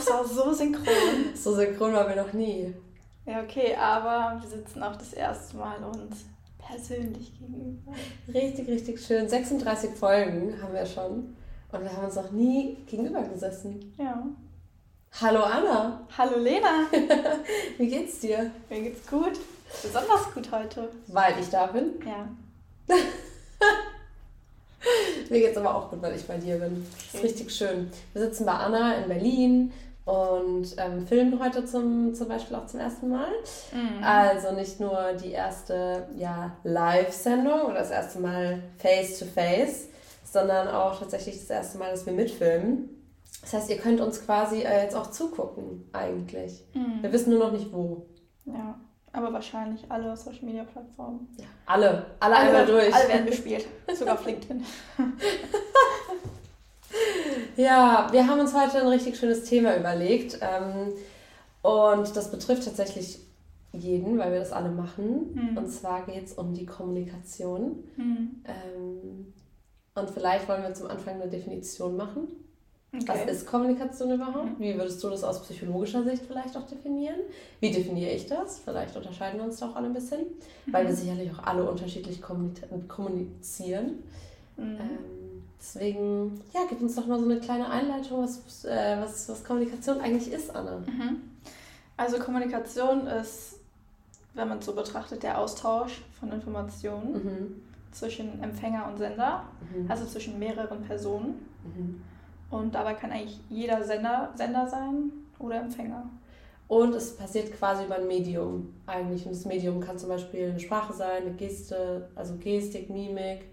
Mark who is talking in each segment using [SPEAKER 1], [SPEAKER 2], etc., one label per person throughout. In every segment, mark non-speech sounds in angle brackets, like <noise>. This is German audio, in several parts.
[SPEAKER 1] Das war so synchron.
[SPEAKER 2] So synchron waren wir noch nie.
[SPEAKER 1] Ja, okay, aber wir sitzen auch das erste Mal uns persönlich gegenüber.
[SPEAKER 2] Richtig, richtig schön. 36 Folgen haben wir schon. Und wir haben uns noch nie gegenüber gesessen.
[SPEAKER 1] Ja.
[SPEAKER 2] Hallo Anna.
[SPEAKER 1] Hallo Lena. <laughs>
[SPEAKER 2] Wie geht's dir?
[SPEAKER 1] Mir geht's gut. Besonders gut heute.
[SPEAKER 2] Weil ich da bin?
[SPEAKER 1] Ja. <laughs>
[SPEAKER 2] Mir geht's aber auch gut, weil ich bei dir bin. Das ist richtig schön. Wir sitzen bei Anna in Berlin und ähm, filmen heute zum, zum Beispiel auch zum ersten Mal.
[SPEAKER 1] Mhm.
[SPEAKER 2] Also nicht nur die erste ja, Live-Sendung oder das erste Mal Face-to-Face, sondern auch tatsächlich das erste Mal, dass wir mitfilmen. Das heißt, ihr könnt uns quasi äh, jetzt auch zugucken, eigentlich.
[SPEAKER 1] Mhm.
[SPEAKER 2] Wir wissen nur noch nicht wo.
[SPEAKER 1] Ja. Aber wahrscheinlich alle Social Media Plattformen.
[SPEAKER 2] Ja, alle, alle, einmal durch.
[SPEAKER 1] Alle werden <laughs> bespielt. Sogar auf LinkedIn. <laughs>
[SPEAKER 2] Ja, wir haben uns heute ein richtig schönes Thema überlegt. Ähm, und das betrifft tatsächlich jeden, weil wir das alle machen.
[SPEAKER 1] Mhm.
[SPEAKER 2] Und zwar geht es um die Kommunikation.
[SPEAKER 1] Mhm.
[SPEAKER 2] Ähm, und vielleicht wollen wir zum Anfang eine Definition machen. Was
[SPEAKER 1] Okay.
[SPEAKER 2] ist Kommunikation überhaupt?
[SPEAKER 1] Mhm.
[SPEAKER 2] Wie würdest du das aus psychologischer Sicht vielleicht auch definieren? Wie definiere ich das? Vielleicht unterscheiden wir uns da auch alle ein bisschen, weil wir sicherlich auch alle unterschiedlich kommuni- kommunizieren.
[SPEAKER 1] Mhm.
[SPEAKER 2] Ähm, deswegen, ja, gib uns doch mal so eine kleine Einleitung, was, äh, was, was Kommunikation eigentlich ist, Anna.
[SPEAKER 1] Mhm. Also Kommunikation ist, wenn man es so betrachtet, der Austausch von Informationen
[SPEAKER 2] Mhm.
[SPEAKER 1] zwischen Empfänger und Sender,
[SPEAKER 2] Mhm.
[SPEAKER 1] also zwischen mehreren Personen.
[SPEAKER 2] Mhm.
[SPEAKER 1] Und dabei kann eigentlich jeder Sender, Sender sein oder Empfänger.
[SPEAKER 2] Und es passiert quasi über ein Medium eigentlich. Und das Medium kann zum Beispiel eine Sprache sein, eine Geste, also Gestik, Mimik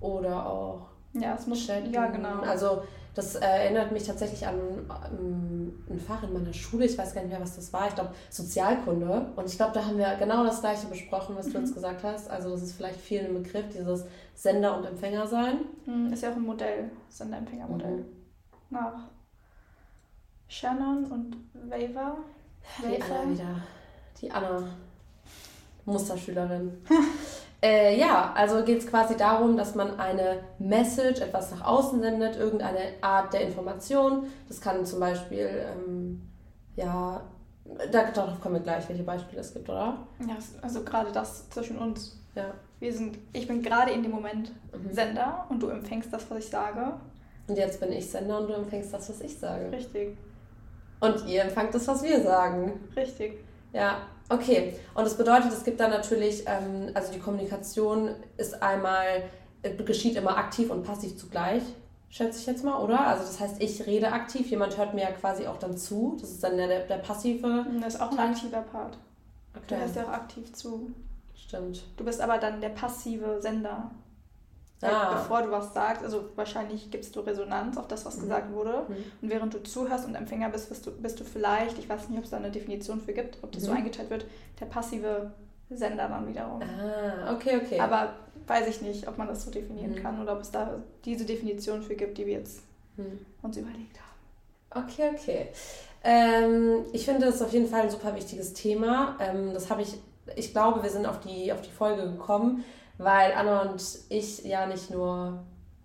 [SPEAKER 2] oder auch
[SPEAKER 1] Ja, es muss.
[SPEAKER 2] Chatten.
[SPEAKER 1] Ja, genau.
[SPEAKER 2] Also das äh, erinnert mich tatsächlich an ähm, ein Fach in meiner Schule. Ich weiß gar nicht mehr, was das war. Ich glaube Sozialkunde. Und ich glaube, da haben wir genau das Gleiche besprochen, was du
[SPEAKER 1] Mhm.
[SPEAKER 2] jetzt gesagt hast. Also das ist vielleicht viel ein Begriff, dieses Sender und Empfänger sein.
[SPEAKER 1] Hm, Ist ja auch ein Modell, Sender-Empfänger-Modell.
[SPEAKER 2] Mhm.
[SPEAKER 1] Nach Shannon und Waver.
[SPEAKER 2] Die. Anna wieder. Die Anna. Musterschülerin. <laughs> äh, ja, also geht es quasi darum, dass man eine Message, etwas nach außen sendet, irgendeine Art der Information. Das kann zum Beispiel, ähm, ja, da, darauf kommen wir gleich, welche Beispiele es gibt, oder?
[SPEAKER 1] Ja, also gerade das zwischen uns.
[SPEAKER 2] Ja.
[SPEAKER 1] Wir sind, ich bin gerade in dem Moment
[SPEAKER 2] Mhm.
[SPEAKER 1] Sender und du empfängst das, was ich sage.
[SPEAKER 2] Und jetzt bin ich Sender und du empfängst das, was ich sage.
[SPEAKER 1] Richtig,
[SPEAKER 2] Und ihr empfangt das, was wir sagen.
[SPEAKER 1] richtig.
[SPEAKER 2] Ja, okay. Und das bedeutet, es gibt dann natürlich, ähm, also die Kommunikation ist einmal, äh, geschieht immer aktiv und passiv zugleich, schätze ich jetzt mal, oder? Also das heißt, ich rede aktiv, jemand hört mir ja quasi auch dann zu. Das ist dann der, der passive.
[SPEAKER 1] Das ist auch ein aktiver Part. Du
[SPEAKER 2] Okay,
[SPEAKER 1] hörst ja auch aktiv zu.
[SPEAKER 2] stimmt.
[SPEAKER 1] Du bist aber dann der passive Sender.
[SPEAKER 2] Ah.
[SPEAKER 1] Bevor du was sagst, also wahrscheinlich gibst du Resonanz auf das, was
[SPEAKER 2] Mhm.
[SPEAKER 1] gesagt wurde.
[SPEAKER 2] Mhm.
[SPEAKER 1] Und während du zuhörst und Empfänger bist, bist du, bist du vielleicht, ich weiß nicht, ob es da eine Definition für gibt, ob das so
[SPEAKER 2] Mhm.
[SPEAKER 1] eingeteilt wird, der passive Sender dann wiederum.
[SPEAKER 2] Ah, okay, okay.
[SPEAKER 1] Aber weiß ich nicht, ob man das so definieren
[SPEAKER 2] Mhm.
[SPEAKER 1] kann oder ob es da diese Definition für gibt, die wir jetzt
[SPEAKER 2] Hm.
[SPEAKER 1] uns überlegt haben.
[SPEAKER 2] Okay, okay. Ähm, ich finde das auf jeden Fall ein super wichtiges Thema. Ähm, das habe ich, ich glaube, wir sind auf die, auf die Folge gekommen, weil Anna und ich ja nicht nur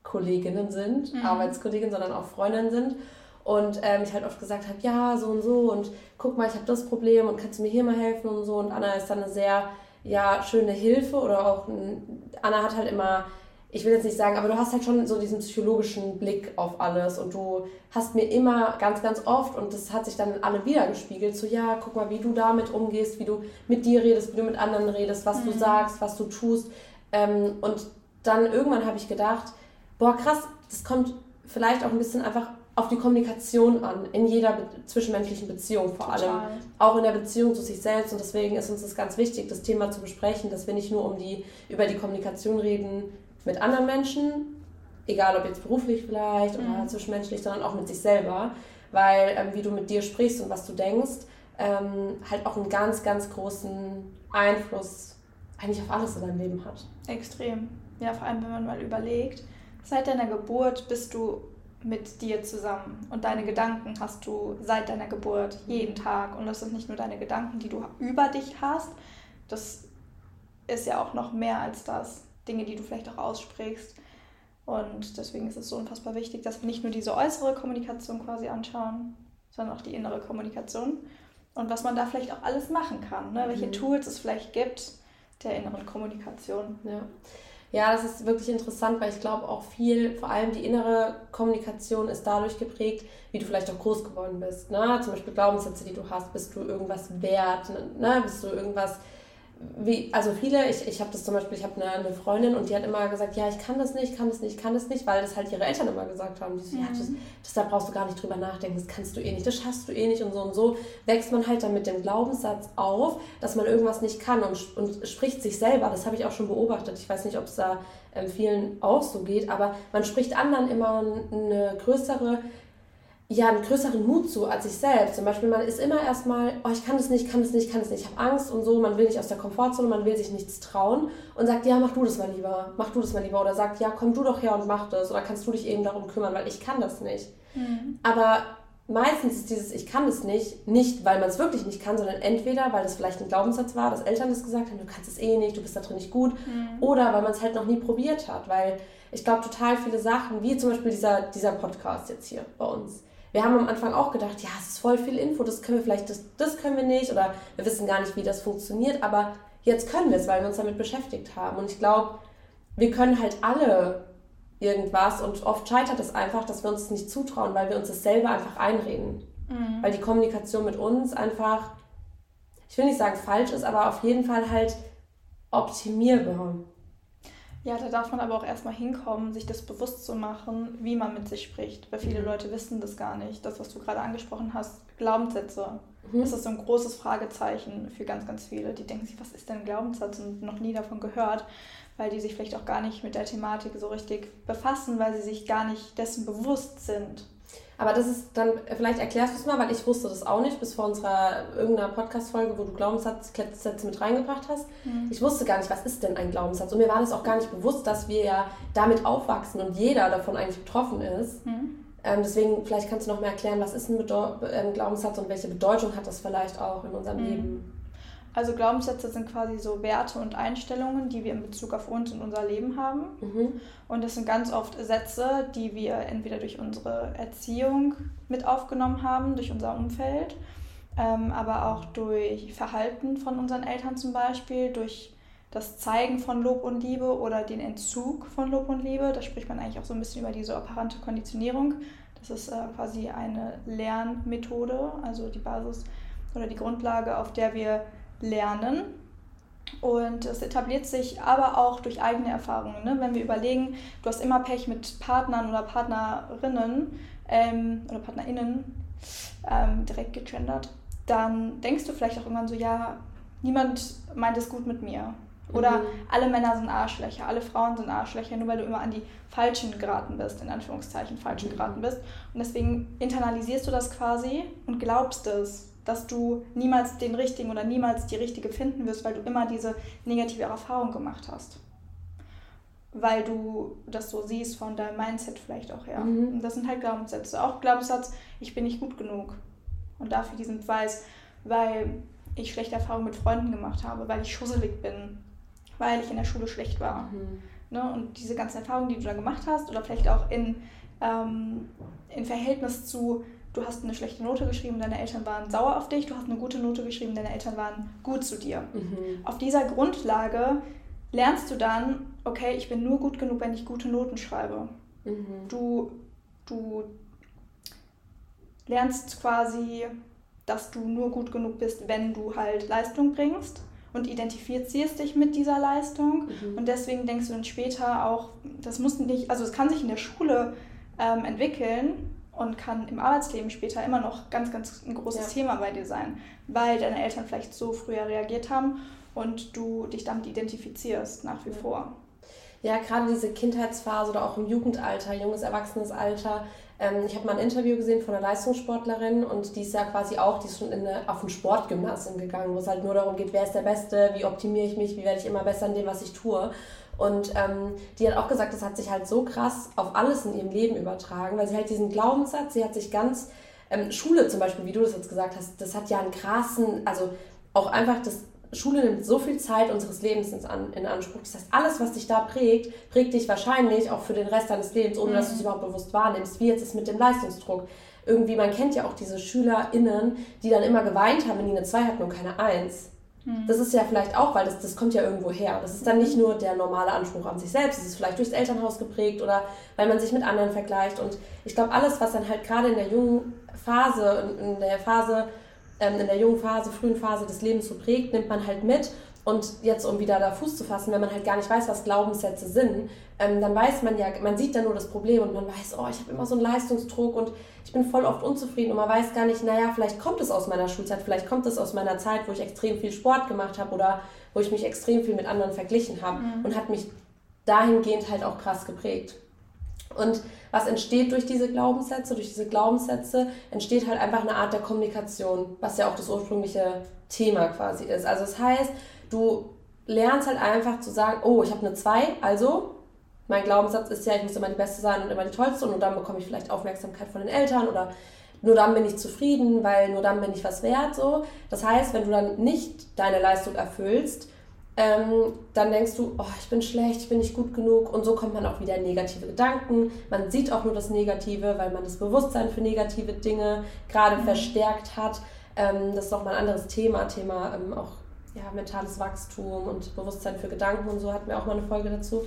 [SPEAKER 2] Kolleginnen sind,
[SPEAKER 1] Mhm.
[SPEAKER 2] Arbeitskolleginnen, sondern auch Freundinnen sind. Und ähm, ich halt oft gesagt habe, ja, so und so und guck mal, ich habe das Problem und kannst du mir hier mal helfen und so. Und Anna ist dann eine sehr, ja, schöne Hilfe oder auch, ein, Anna hat halt immer, ich will jetzt nicht sagen, aber du hast halt schon so diesen psychologischen Blick auf alles und du hast mir immer ganz, ganz oft und das hat sich dann in alle wieder gespiegelt, so ja, guck mal, wie du damit umgehst, wie du mit dir redest, wie du mit anderen redest, was du
[SPEAKER 1] Mhm.
[SPEAKER 2] sagst, was du tust. Ähm, und dann irgendwann habe ich gedacht, boah, krass, das kommt vielleicht auch ein bisschen einfach auf die Kommunikation an, in jeder be zwischenmenschlichen Beziehung vor allem
[SPEAKER 1] Total.
[SPEAKER 2] auch in der Beziehung zu sich selbst und deswegen ist uns das ganz wichtig, das Thema zu besprechen, dass wir nicht nur um die, über die Kommunikation reden mit anderen Menschen, egal ob jetzt beruflich vielleicht oder
[SPEAKER 1] Mhm.
[SPEAKER 2] zwischenmenschlich, sondern auch mit sich selber, weil ähm, wie du mit dir sprichst und was du denkst, ähm, halt auch einen ganz, ganz großen Einfluss eigentlich auf alles in deinem Leben hat.
[SPEAKER 1] Extrem. Ja, vor allem, wenn man mal überlegt, seit deiner Geburt bist du mit dir zusammen und deine Gedanken hast du seit deiner Geburt jeden Tag und das sind nicht nur deine Gedanken, die du über dich hast, das ist ja auch noch mehr als das, Dinge, die du vielleicht auch aussprichst und deswegen ist es so unfassbar wichtig, dass wir nicht nur diese äußere Kommunikation quasi anschauen, sondern auch die innere Kommunikation. Und was man da vielleicht auch alles machen kann, ne? welche mhm. Tools es vielleicht gibt der inneren Kommunikation.
[SPEAKER 2] Ja. Ja, das ist wirklich interessant, weil ich glaube auch viel, vor allem die innere Kommunikation ist dadurch geprägt, wie du vielleicht auch groß geworden bist. Ne? Zum Beispiel Glaubenssätze, die du hast, bist du irgendwas wert, ne? bist du irgendwas wie, also viele, ich, ich habe das zum Beispiel, ich habe eine, eine, Freundin und die hat immer gesagt, ja, ich kann das nicht, kann das nicht, kann das nicht, weil das halt ihre Eltern immer gesagt haben. Die so, mhm. ja, das, das, da brauchst du gar nicht drüber nachdenken, das kannst du eh nicht, das schaffst du eh nicht und so und so wächst man halt dann mit dem Glaubenssatz auf, dass man irgendwas nicht kann und, und spricht sich selber, das habe ich auch schon beobachtet, ich weiß nicht, ob es da ähm, vielen auch so geht, aber man spricht anderen immer eine größere ja, einen größeren Mut zu als ich selbst. Zum Beispiel, man ist immer erstmal, oh, ich kann das nicht, kann das nicht, kann das nicht, ich habe Angst und so, man will nicht aus der Komfortzone, man will sich nichts trauen und sagt, ja, mach du das mal lieber, mach du das mal lieber. Oder sagt, ja, komm du doch her und mach das. Oder kannst du dich eben darum kümmern, weil ich kann das nicht. Mhm. Aber meistens ist dieses Ich kann das nicht, nicht weil man es wirklich nicht kann, sondern entweder, weil das vielleicht ein Glaubenssatz war, dass Eltern das gesagt haben, du kannst es eh nicht, du bist da drin nicht gut, mhm. oder weil man es halt noch nie probiert hat. Weil ich glaube, total viele Sachen, wie zum Beispiel dieser, dieser Podcast jetzt hier bei uns, wir haben am Anfang auch gedacht, ja, es ist voll viel Info, das können wir vielleicht, das, das können wir nicht oder wir wissen gar nicht, wie das funktioniert, aber jetzt können wir es, weil wir uns damit beschäftigt haben. Und ich glaube, wir können halt alle irgendwas und oft scheitert es einfach, dass wir uns das nicht zutrauen, weil wir uns das selber einfach einreden. Mhm. Weil die Kommunikation mit uns einfach, ich will nicht sagen falsch ist, aber auf jeden Fall halt optimierbar.
[SPEAKER 1] Ja, da darf man aber auch erstmal hinkommen, sich das bewusst zu machen, wie man mit sich spricht. Weil viele mhm. Leute wissen das gar nicht. Das, was du gerade angesprochen hast, Glaubenssätze. Mhm. Das ist so ein großes Fragezeichen für ganz, ganz viele. Die denken sich, was ist denn ein Glaubenssatz und noch nie davon gehört, weil die sich vielleicht auch gar nicht mit der Thematik so richtig befassen, weil sie sich gar nicht dessen bewusst sind.
[SPEAKER 2] Aber das ist dann, vielleicht erklärst du es mal, weil ich wusste das auch nicht, bis vor unserer irgendeiner Podcast-Folge, wo du Glaubenssätze mit reingebracht hast. Mhm. Ich wusste gar nicht, was ist denn ein Glaubenssatz? Und mir war das auch gar nicht bewusst, dass wir ja damit aufwachsen und jeder davon eigentlich betroffen ist. Mhm. Ähm, deswegen, vielleicht kannst du noch mehr erklären, was ist ein Bedeu ähm, Glaubenssatz und welche Bedeutung hat das vielleicht auch in unserem mhm. Leben?
[SPEAKER 1] Also Glaubenssätze sind quasi so Werte und Einstellungen, die wir in Bezug auf uns und unser Leben haben. Mhm. Und das sind ganz oft Sätze, die wir entweder durch unsere Erziehung mit aufgenommen haben, durch unser Umfeld, ähm, aber auch durch Verhalten von unseren Eltern zum Beispiel, durch das Zeigen von Lob und Liebe oder den Entzug von Lob und Liebe. Da spricht man eigentlich auch so ein bisschen über diese operante Konditionierung. Das ist äh, quasi eine Lernmethode, also die Basis oder die Grundlage, auf der wir lernen. Und es etabliert sich aber auch durch eigene Erfahrungen. Ne? Wenn wir überlegen, du hast immer Pech mit Partnern oder Partnerinnen ähm, oder PartnerInnen, ähm, direkt gegendert, dann denkst du vielleicht auch irgendwann so, ja, niemand meint es gut mit mir. Oder mhm. alle Männer sind Arschlöcher, alle Frauen sind Arschlöcher, nur weil du immer an die Falschen geraten bist, in Anführungszeichen Falschen mhm. geraten bist. Und deswegen internalisierst du das quasi und glaubst es dass du niemals den richtigen oder niemals die richtige finden wirst, weil du immer diese negative Erfahrung gemacht hast. Weil du das so siehst von deinem Mindset vielleicht auch her. Mhm. Und das sind halt Glaubenssätze. Auch Glaubenssatz, ich bin nicht gut genug. Und dafür diesen Beweis, weil ich schlechte Erfahrungen mit Freunden gemacht habe, weil ich schusselig bin, weil ich in der Schule schlecht war. Mhm. Ne? Und diese ganzen Erfahrungen, die du da gemacht hast, oder vielleicht auch in, ähm, in Verhältnis zu du hast eine schlechte Note geschrieben, deine Eltern waren sauer auf dich, du hast eine gute Note geschrieben, deine Eltern waren gut zu dir. Mhm. Auf dieser Grundlage lernst du dann, okay, ich bin nur gut genug, wenn ich gute Noten schreibe. Mhm. Du, du lernst quasi, dass du nur gut genug bist, wenn du halt Leistung bringst und identifizierst dich mit dieser Leistung. Mhm. Und deswegen denkst du dann später auch, das muss nicht, also es kann sich in der Schule ähm, entwickeln, und kann im Arbeitsleben später immer noch ganz, ganz ein großes ja. Thema bei dir sein, weil deine Eltern vielleicht so früher reagiert haben und du dich damit identifizierst nach wie ja. vor.
[SPEAKER 2] Ja, gerade diese Kindheitsphase oder auch im Jugendalter, junges, erwachsenes Alter. Ähm, ich habe mal ein Interview gesehen von einer Leistungssportlerin und die ist ja quasi auch, die ist schon in eine, auf ein Sportgymnasium gegangen, wo es halt nur darum geht, wer ist der Beste, wie optimiere ich mich, wie werde ich immer besser in dem, was ich tue. Und ähm, die hat auch gesagt, das hat sich halt so krass auf alles in ihrem Leben übertragen, weil sie halt diesen Glaubenssatz, sie hat sich ganz, ähm, Schule zum Beispiel, wie du das jetzt gesagt hast, das hat ja einen krassen, also auch einfach das, Schule nimmt so viel Zeit unseres Lebens in Anspruch. Das heißt, alles, was dich da prägt, prägt dich wahrscheinlich auch für den Rest deines Lebens, ohne mhm. dass du es überhaupt bewusst wahrnimmst, wie jetzt ist mit dem Leistungsdruck irgendwie, man kennt ja auch diese SchülerInnen, die dann immer geweint haben, wenn die eine 2 hatten und keine 1. Mhm. Das ist ja vielleicht auch, weil das, das kommt ja irgendwo her. Das ist dann nicht nur der normale Anspruch an sich selbst, es ist vielleicht durchs Elternhaus geprägt oder weil man sich mit anderen vergleicht. Und ich glaube, alles, was dann halt gerade in der jungen Phase, in der Phase, ähm, in der jungen Phase, frühen Phase des Lebens so prägt, nimmt man halt mit. Und jetzt, um wieder da Fuß zu fassen, wenn man halt gar nicht weiß, was Glaubenssätze sind, ähm, dann weiß man ja, man sieht dann nur das Problem und man weiß, oh, ich habe immer so einen Leistungsdruck und ich bin voll oft unzufrieden und man weiß gar nicht, naja, vielleicht kommt es aus meiner Schulzeit, vielleicht kommt es aus meiner Zeit, wo ich extrem viel Sport gemacht habe oder wo ich mich extrem viel mit anderen verglichen habe mhm. und hat mich dahingehend halt auch krass geprägt. Und was entsteht durch diese Glaubenssätze? Durch diese Glaubenssätze entsteht halt einfach eine Art der Kommunikation, was ja auch das ursprüngliche Thema quasi ist. Also das heißt, du lernst halt einfach zu sagen, oh, ich habe eine 2, also mein Glaubenssatz ist ja, ich muss immer die Beste sein und immer die Tollste und nur dann bekomme ich vielleicht Aufmerksamkeit von den Eltern oder nur dann bin ich zufrieden, weil nur dann bin ich was wert. So. Das heißt, wenn du dann nicht deine Leistung erfüllst, ähm, dann denkst du, oh, ich bin schlecht, ich bin nicht gut genug und so kommt man auch wieder in negative Gedanken. Man sieht auch nur das Negative, weil man das Bewusstsein für negative Dinge gerade mhm. verstärkt hat. Ähm, das ist nochmal ein anderes Thema, Thema ähm, auch ja, mentales Wachstum und Bewusstsein für Gedanken und so hatten wir auch mal eine Folge dazu.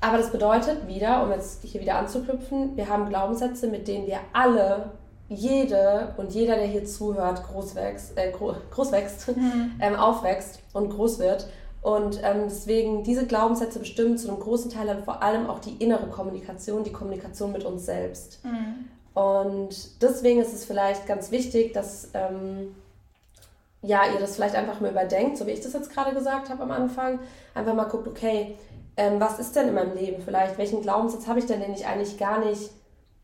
[SPEAKER 2] Aber das bedeutet wieder, um jetzt hier wieder anzuknüpfen, wir haben Glaubenssätze, mit denen wir alle, jede und jeder, der hier zuhört, groß wächst, äh, groß wächst mhm. ähm, aufwächst und groß wird. Und ähm, deswegen, diese Glaubenssätze bestimmen zu einem großen Teil dann vor allem auch die innere Kommunikation, die Kommunikation mit uns selbst. Mhm. Und deswegen ist es vielleicht ganz wichtig, dass ähm, ja, ihr das vielleicht einfach mal überdenkt, so wie ich das jetzt gerade gesagt habe am Anfang. Einfach mal guckt, okay, ähm, was ist denn in meinem Leben vielleicht? Welchen Glaubenssatz habe ich denn, den ich eigentlich gar nicht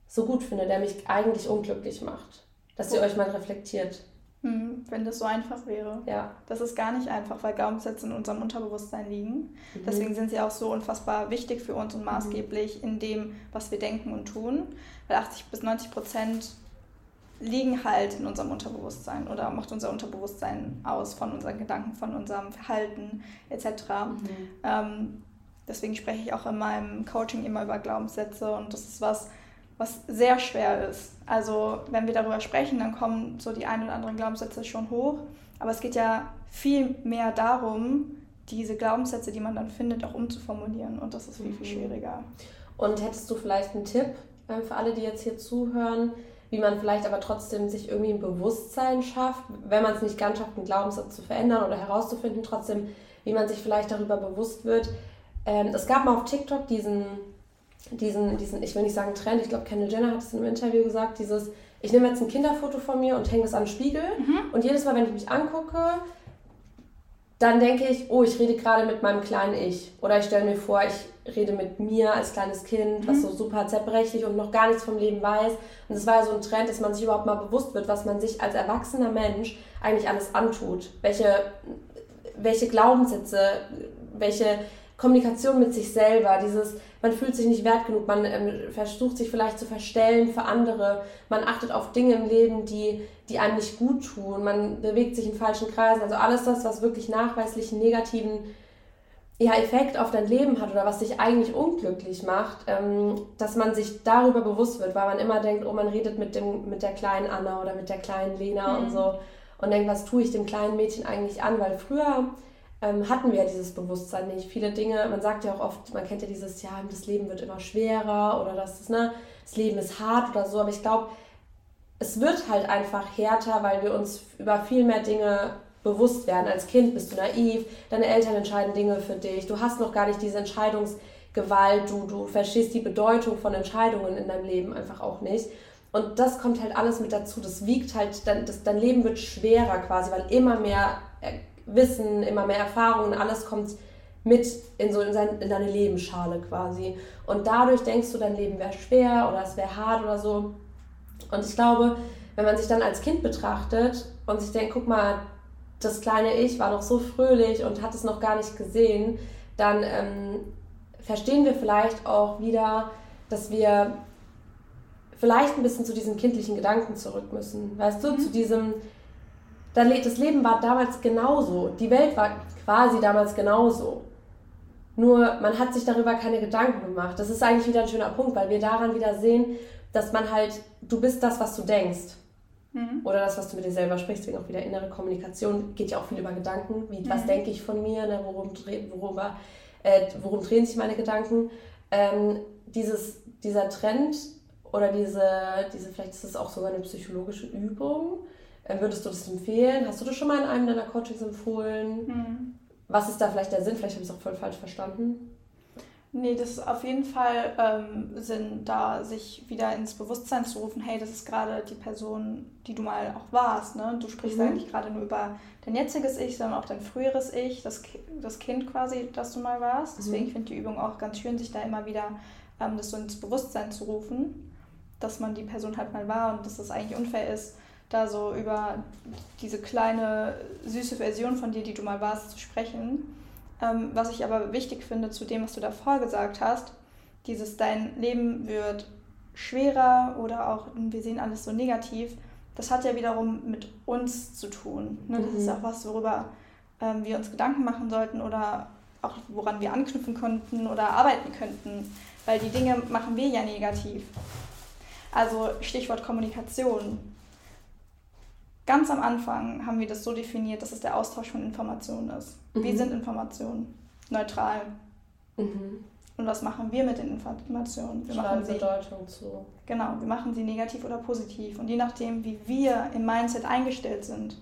[SPEAKER 2] so gut finde, der mich eigentlich unglücklich macht? Dass ihr euch mal reflektiert.
[SPEAKER 1] Hm, wenn das so einfach wäre. Ja. Das ist gar nicht einfach, weil Glaubenssätze in unserem Unterbewusstsein liegen. Mhm. Deswegen sind sie auch so unfassbar wichtig für uns und maßgeblich mhm. in dem, was wir denken und tun. Weil 80 bis 90 Prozent liegen halt in unserem Unterbewusstsein oder macht unser Unterbewusstsein aus von unseren Gedanken, von unserem Verhalten etc. Mhm. Ähm, deswegen spreche ich auch in meinem Coaching immer über Glaubenssätze und das ist was, was sehr schwer ist. Also wenn wir darüber sprechen, dann kommen so die ein oder anderen Glaubenssätze schon hoch, aber es geht ja viel mehr darum, diese Glaubenssätze, die man dann findet, auch umzuformulieren und das ist viel, viel mhm. schwieriger.
[SPEAKER 2] Und hättest du vielleicht einen Tipp äh, für alle, die jetzt hier zuhören, wie man vielleicht aber trotzdem sich irgendwie ein Bewusstsein schafft, wenn man es nicht ganz schafft, einen Glaubenssatz zu verändern oder herauszufinden, trotzdem, wie man sich vielleicht darüber bewusst wird. Ähm, es gab mal auf TikTok diesen, diesen, diesen, ich will nicht sagen Trend, ich glaube, Kendall Jenner hat es in einem Interview gesagt, dieses, ich nehme jetzt ein Kinderfoto von mir und hänge es an den Spiegel mhm. und jedes Mal, wenn ich mich angucke, dann denke ich, oh, ich rede gerade mit meinem kleinen Ich. Oder ich stelle mir vor, ich rede mit mir als kleines Kind, was mhm. so super zerbrechlich und noch gar nichts vom Leben weiß. Und es war ja so ein Trend, dass man sich überhaupt mal bewusst wird, was man sich als erwachsener Mensch eigentlich alles antut. Welche, welche Glaubenssätze, welche Kommunikation mit sich selber, dieses, man fühlt sich nicht wert genug, man ähm, versucht sich vielleicht zu verstellen für andere, man achtet auf Dinge im Leben, die, die einem nicht gut tun, man bewegt sich in falschen Kreisen, also alles das, was wirklich nachweislich negativen ja, Effekt auf dein Leben hat oder was dich eigentlich unglücklich macht, ähm, dass man sich darüber bewusst wird, weil man immer denkt, oh, man redet mit, dem, mit der kleinen Anna oder mit der kleinen Lena mhm. und so und denkt, was tue ich dem kleinen Mädchen eigentlich an, weil früher ähm, hatten wir ja dieses Bewusstsein nicht. Viele Dinge, man sagt ja auch oft, man kennt ja dieses, ja, das Leben wird immer schwerer oder das, ne, das Leben ist hart oder so, aber ich glaube, es wird halt einfach härter, weil wir uns über viel mehr Dinge bewusst werden. Als Kind bist du naiv, deine Eltern entscheiden Dinge für dich, du hast noch gar nicht diese Entscheidungsgewalt, du, du verstehst die Bedeutung von Entscheidungen in deinem Leben einfach auch nicht. Und das kommt halt alles mit dazu. Das wiegt halt, dein, das, dein Leben wird schwerer quasi, weil immer mehr äh, Wissen, immer mehr Erfahrungen, alles kommt mit in, so in, sein, in deine Lebensschale quasi. Und dadurch denkst du, dein Leben wäre schwer oder es wäre hart oder so. Und ich glaube, wenn man sich dann als Kind betrachtet und sich denkt, guck mal, das kleine Ich war noch so fröhlich und hat es noch gar nicht gesehen, dann ähm, verstehen wir vielleicht auch wieder, dass wir vielleicht ein bisschen zu diesen kindlichen Gedanken zurück müssen. Weißt du, mhm. zu diesem, das Leben war damals genauso. Die Welt war quasi damals genauso. Nur man hat sich darüber keine Gedanken gemacht. Das ist eigentlich wieder ein schöner Punkt, weil wir daran wieder sehen, dass man halt, du bist das, was du denkst. Mhm. Oder das, was du mit dir selber sprichst, deswegen auch wieder innere Kommunikation, geht ja auch viel über Gedanken. Wie, mhm. Was denke ich von mir, ne, worum, worüber, äh, worum drehen sich meine Gedanken? Ähm, dieses, dieser Trend oder diese, diese, vielleicht ist es auch sogar eine psychologische Übung. Äh, würdest du das empfehlen? Hast du das schon mal in einem deiner Coachings empfohlen? Mhm. Was ist da vielleicht der Sinn? Vielleicht habe ich es auch voll falsch verstanden.
[SPEAKER 1] Nee, das ist auf jeden Fall ähm, Sinn, da sich wieder ins Bewusstsein zu rufen, hey, das ist gerade die Person, die du mal auch warst. Ne? Du sprichst mhm. eigentlich gerade nur über dein jetziges Ich, sondern auch dein früheres Ich, das, das Kind quasi, das du mal warst. Deswegen mhm. finde ich die Übung auch ganz schön, sich da immer wieder ähm, das so ins Bewusstsein zu rufen, dass man die Person halt mal war und dass das eigentlich unfair ist, da so über diese kleine, süße Version von dir, die du mal warst, zu sprechen. Ähm, was ich aber wichtig finde zu dem, was du davor gesagt hast, dieses dein Leben wird schwerer oder auch wir sehen alles so negativ, das hat ja wiederum mit uns zu tun. Ne? Das mhm. ist auch was, worüber ähm, wir uns Gedanken machen sollten oder auch woran wir anknüpfen könnten oder arbeiten könnten, weil die Dinge machen wir ja negativ. Also Stichwort Kommunikation. Ganz am Anfang haben wir das so definiert, dass es der Austausch von Informationen ist. Mhm. Wie sind Informationen? Neutral. Mhm. Und was machen wir mit den Informationen? Wir machen sie, Bedeutung zu. Genau, wir machen sie negativ oder positiv. Und je nachdem, wie wir im Mindset eingestellt sind,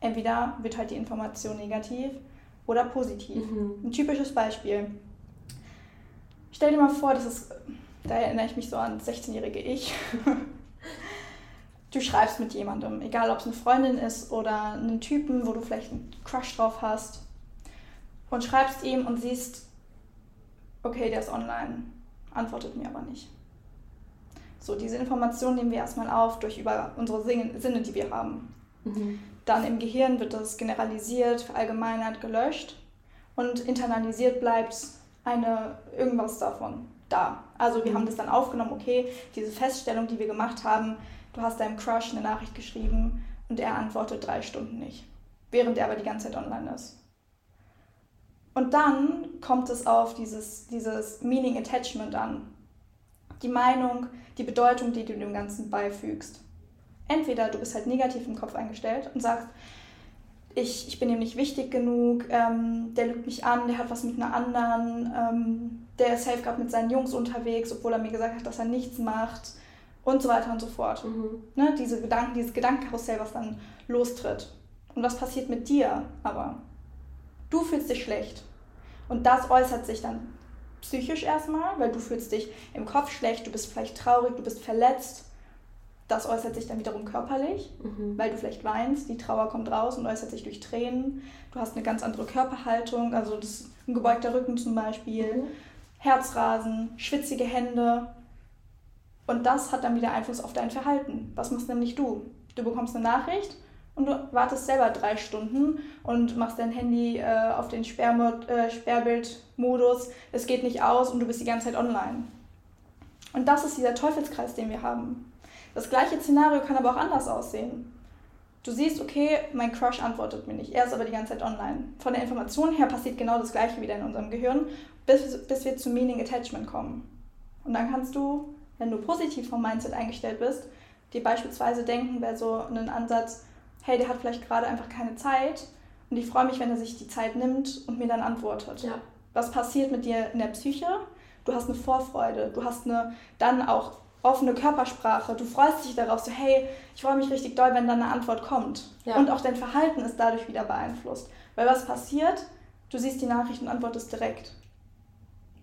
[SPEAKER 1] entweder wird halt die Information negativ oder positiv. Mhm. Ein typisches Beispiel. Stell dir mal vor, das ist, da erinnere ich mich so an das 16-jährige Ich. <laughs> du schreibst mit jemandem, egal ob es eine Freundin ist oder einen Typen, wo du vielleicht einen Crush drauf hast, und schreibst ihm und siehst, okay, der ist online, antwortet mir aber nicht. So, diese Information nehmen wir erstmal auf durch über unsere Sinne, die wir haben. Mhm. Dann im Gehirn wird das generalisiert, verallgemeinert, gelöscht und internalisiert bleibt eine irgendwas davon da. Also wir mhm. haben das dann aufgenommen, okay, diese Feststellung, die wir gemacht haben, du hast deinem Crush eine Nachricht geschrieben und er antwortet drei Stunden nicht, während er aber die ganze Zeit online ist. Und dann kommt es auf dieses, dieses Meaning Attachment an. Die Meinung, die Bedeutung, die du dem Ganzen beifügst. Entweder du bist halt negativ im Kopf eingestellt und sagst, ich, ich bin ihm nicht wichtig genug, ähm, der lügt mich an, der hat was mit einer anderen, ähm, der ist safe gerade mit seinen Jungs unterwegs, obwohl er mir gesagt hat, dass er nichts macht und so weiter und so fort. Mhm. Ne, diese Gedanken, dieses Gedankenkarussell, was dann lostritt. Und was passiert mit dir aber? Du fühlst dich schlecht. Und das äußert sich dann psychisch erstmal, weil du fühlst dich im Kopf schlecht, du bist vielleicht traurig, du bist verletzt. Das äußert sich dann wiederum körperlich, mhm. weil du vielleicht weinst, die Trauer kommt raus und äußert sich durch Tränen. Du hast eine ganz andere Körperhaltung, also das ein gebeugter Rücken zum Beispiel, mhm. Herzrasen, schwitzige Hände, und das hat dann wieder Einfluss auf dein Verhalten. Was machst nämlich du? Du bekommst eine Nachricht und du wartest selber drei Stunden und machst dein Handy äh, auf den Sperrmod, äh, Sperrbildmodus. Es geht nicht aus und du bist die ganze Zeit online. Und das ist dieser Teufelskreis, den wir haben. Das gleiche Szenario kann aber auch anders aussehen. Du siehst, okay, mein Crush antwortet mir nicht, er ist aber die ganze Zeit online. Von der Information her passiert genau das gleiche wieder in unserem Gehirn, bis, bis wir zu Meaning Attachment kommen. Und dann kannst du wenn du positiv vom Mindset eingestellt bist, dir beispielsweise denken, wäre so ein Ansatz, hey, der hat vielleicht gerade einfach keine Zeit und ich freue mich, wenn er sich die Zeit nimmt und mir dann antwortet. Ja. Was passiert mit dir in der Psyche? Du hast eine Vorfreude, du hast eine dann auch offene Körpersprache, du freust dich darauf, so hey, ich freue mich richtig doll, wenn dann eine Antwort kommt. Ja. Und auch dein Verhalten ist dadurch wieder beeinflusst. Weil was passiert? Du siehst die Nachricht und antwortest direkt.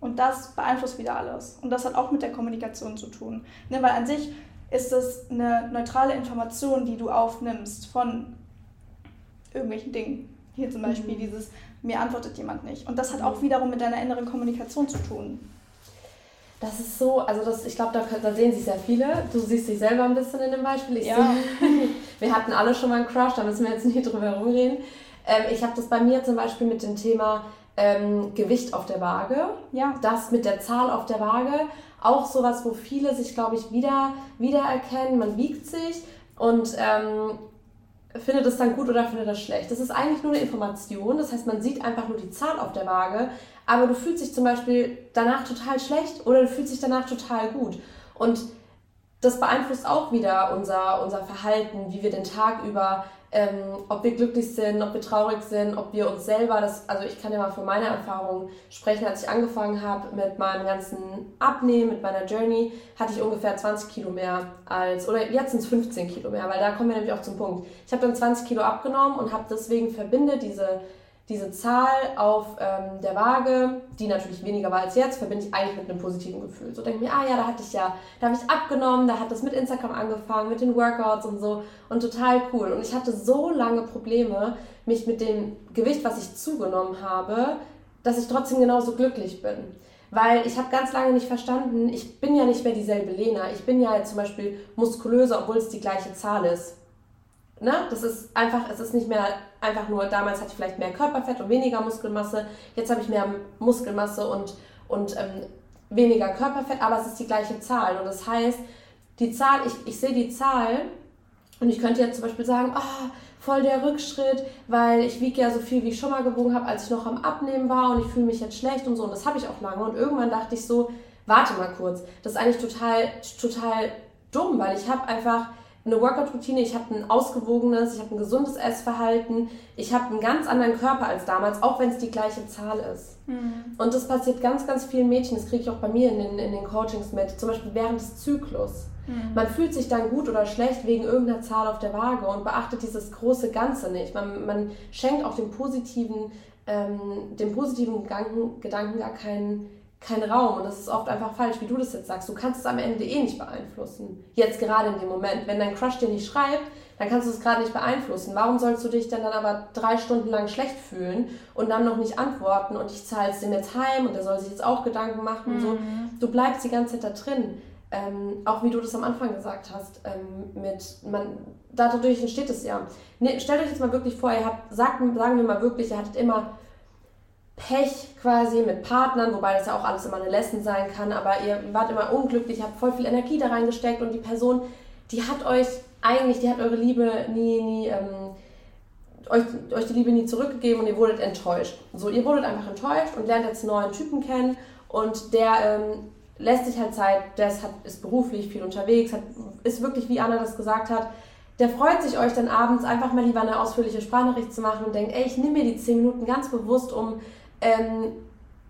[SPEAKER 1] Und das beeinflusst wieder alles. Und das hat auch mit der Kommunikation zu tun. Ne, weil an sich ist es eine neutrale Information, die du aufnimmst von irgendwelchen Dingen. Hier zum Beispiel mhm. dieses, mir antwortet jemand nicht. Und das hat auch wiederum mit deiner inneren Kommunikation zu tun.
[SPEAKER 2] Das ist so, also das, ich glaube, da, da, sehen sich sehr viele. Du siehst dich selber ein bisschen in dem Beispiel. Ich ja. Sehe, <laughs> wir hatten alle schon mal einen Crush, da müssen wir jetzt nicht drüber rumreden. Ähm, ich habe das bei mir zum Beispiel mit dem Thema ähm, Gewicht auf der Waage. Ja. Das mit der Zahl auf der Waage. Auch sowas, wo viele sich, glaube ich, wieder wiedererkennen. Man wiegt sich und ähm, findet es dann gut oder findet das schlecht. Das ist eigentlich nur eine Information. Das heißt, man sieht einfach nur die Zahl auf der Waage, aber du fühlst dich zum Beispiel danach total schlecht oder du fühlst dich danach total gut. Und das beeinflusst auch wieder unser, unser Verhalten, wie wir den Tag über, ähm, ob wir glücklich sind, ob wir traurig sind, ob wir uns selber, das, also ich kann ja mal von meiner Erfahrung sprechen, als ich angefangen habe mit meinem ganzen Abnehmen, mit meiner Journey, hatte ich ungefähr 20 Kilo mehr als, oder jetzt sind es 15 Kilo mehr, weil da kommen wir nämlich auch zum Punkt. Ich habe dann 20 Kilo abgenommen und habe deswegen verbinde diese diese Zahl auf ähm, der Waage, die natürlich weniger war als jetzt, verbinde ich eigentlich mit einem positiven Gefühl. So denke ich mir, ah ja, da hatte ich ja, da habe ich abgenommen, da hat das mit Instagram angefangen, mit den Workouts und so und total cool. Und ich hatte so lange Probleme, mich mit dem Gewicht, was ich zugenommen habe, dass ich trotzdem genauso glücklich bin. Weil ich habe ganz lange nicht verstanden, ich bin ja nicht mehr dieselbe Lena. Ich bin ja zum Beispiel muskulöser, obwohl es die gleiche Zahl ist. Ne? Das ist einfach, es ist nicht mehr einfach nur, damals hatte ich vielleicht mehr Körperfett und weniger Muskelmasse, jetzt habe ich mehr Muskelmasse und, und ähm, weniger Körperfett, aber es ist die gleiche Zahl. Und das heißt, die Zahl, ich, ich sehe die Zahl und ich könnte jetzt zum Beispiel sagen, oh, voll der Rückschritt, weil ich wiege ja so viel, wie ich schon mal gewogen habe, als ich noch am Abnehmen war und ich fühle mich jetzt schlecht und so. Und das habe ich auch lange. Und irgendwann dachte ich so, warte mal kurz, das ist eigentlich total, total dumm, weil ich habe einfach eine Workout-Routine, ich habe ein ausgewogenes, ich habe ein gesundes Essverhalten, ich habe einen ganz anderen Körper als damals, auch wenn es die gleiche Zahl ist. Mhm. Und das passiert ganz, ganz vielen Mädchen, das kriege ich auch bei mir in den, in den Coachings mit, zum Beispiel während des Zyklus. Mhm. Man fühlt sich dann gut oder schlecht wegen irgendeiner Zahl auf der Waage und beachtet dieses große Ganze nicht. Man, man schenkt auch dem positiven, ähm, dem positiven Gedanken, Gedanken gar keinen keinen Raum und das ist oft einfach falsch, wie du das jetzt sagst. Du kannst es am Ende eh nicht beeinflussen. Jetzt gerade in dem Moment. Wenn dein Crush dir nicht schreibt, dann kannst du es gerade nicht beeinflussen. Warum sollst du dich denn dann aber drei Stunden lang schlecht fühlen und dann noch nicht antworten und ich zahle es dem jetzt heim und der soll sich jetzt auch Gedanken machen mhm. und so. Du bleibst die ganze Zeit da drin. Ähm, auch wie du das am Anfang gesagt hast, ähm, mit man, dadurch entsteht es ja. Ne, stellt euch jetzt mal wirklich vor, ihr habt, sagt, sagen wir mal wirklich, ihr hattet immer Pech quasi mit Partnern, wobei das ja auch alles immer eine Lesson sein kann, aber ihr wart immer unglücklich, habt voll viel Energie da reingesteckt und die Person, die hat euch eigentlich, die hat eure Liebe nie, nie, ähm, euch, euch die Liebe nie zurückgegeben und ihr wurdet enttäuscht. So, ihr wurdet einfach enttäuscht und lernt jetzt einen neuen Typen kennen und der ähm, lässt sich halt Zeit, der ist, hat, ist beruflich viel unterwegs, hat, ist wirklich, wie Anna das gesagt hat, der freut sich euch dann abends einfach mal lieber eine ausführliche Sprachnachricht zu machen und denkt, ey, ich nehme mir die 10 Minuten ganz bewusst, um ähm,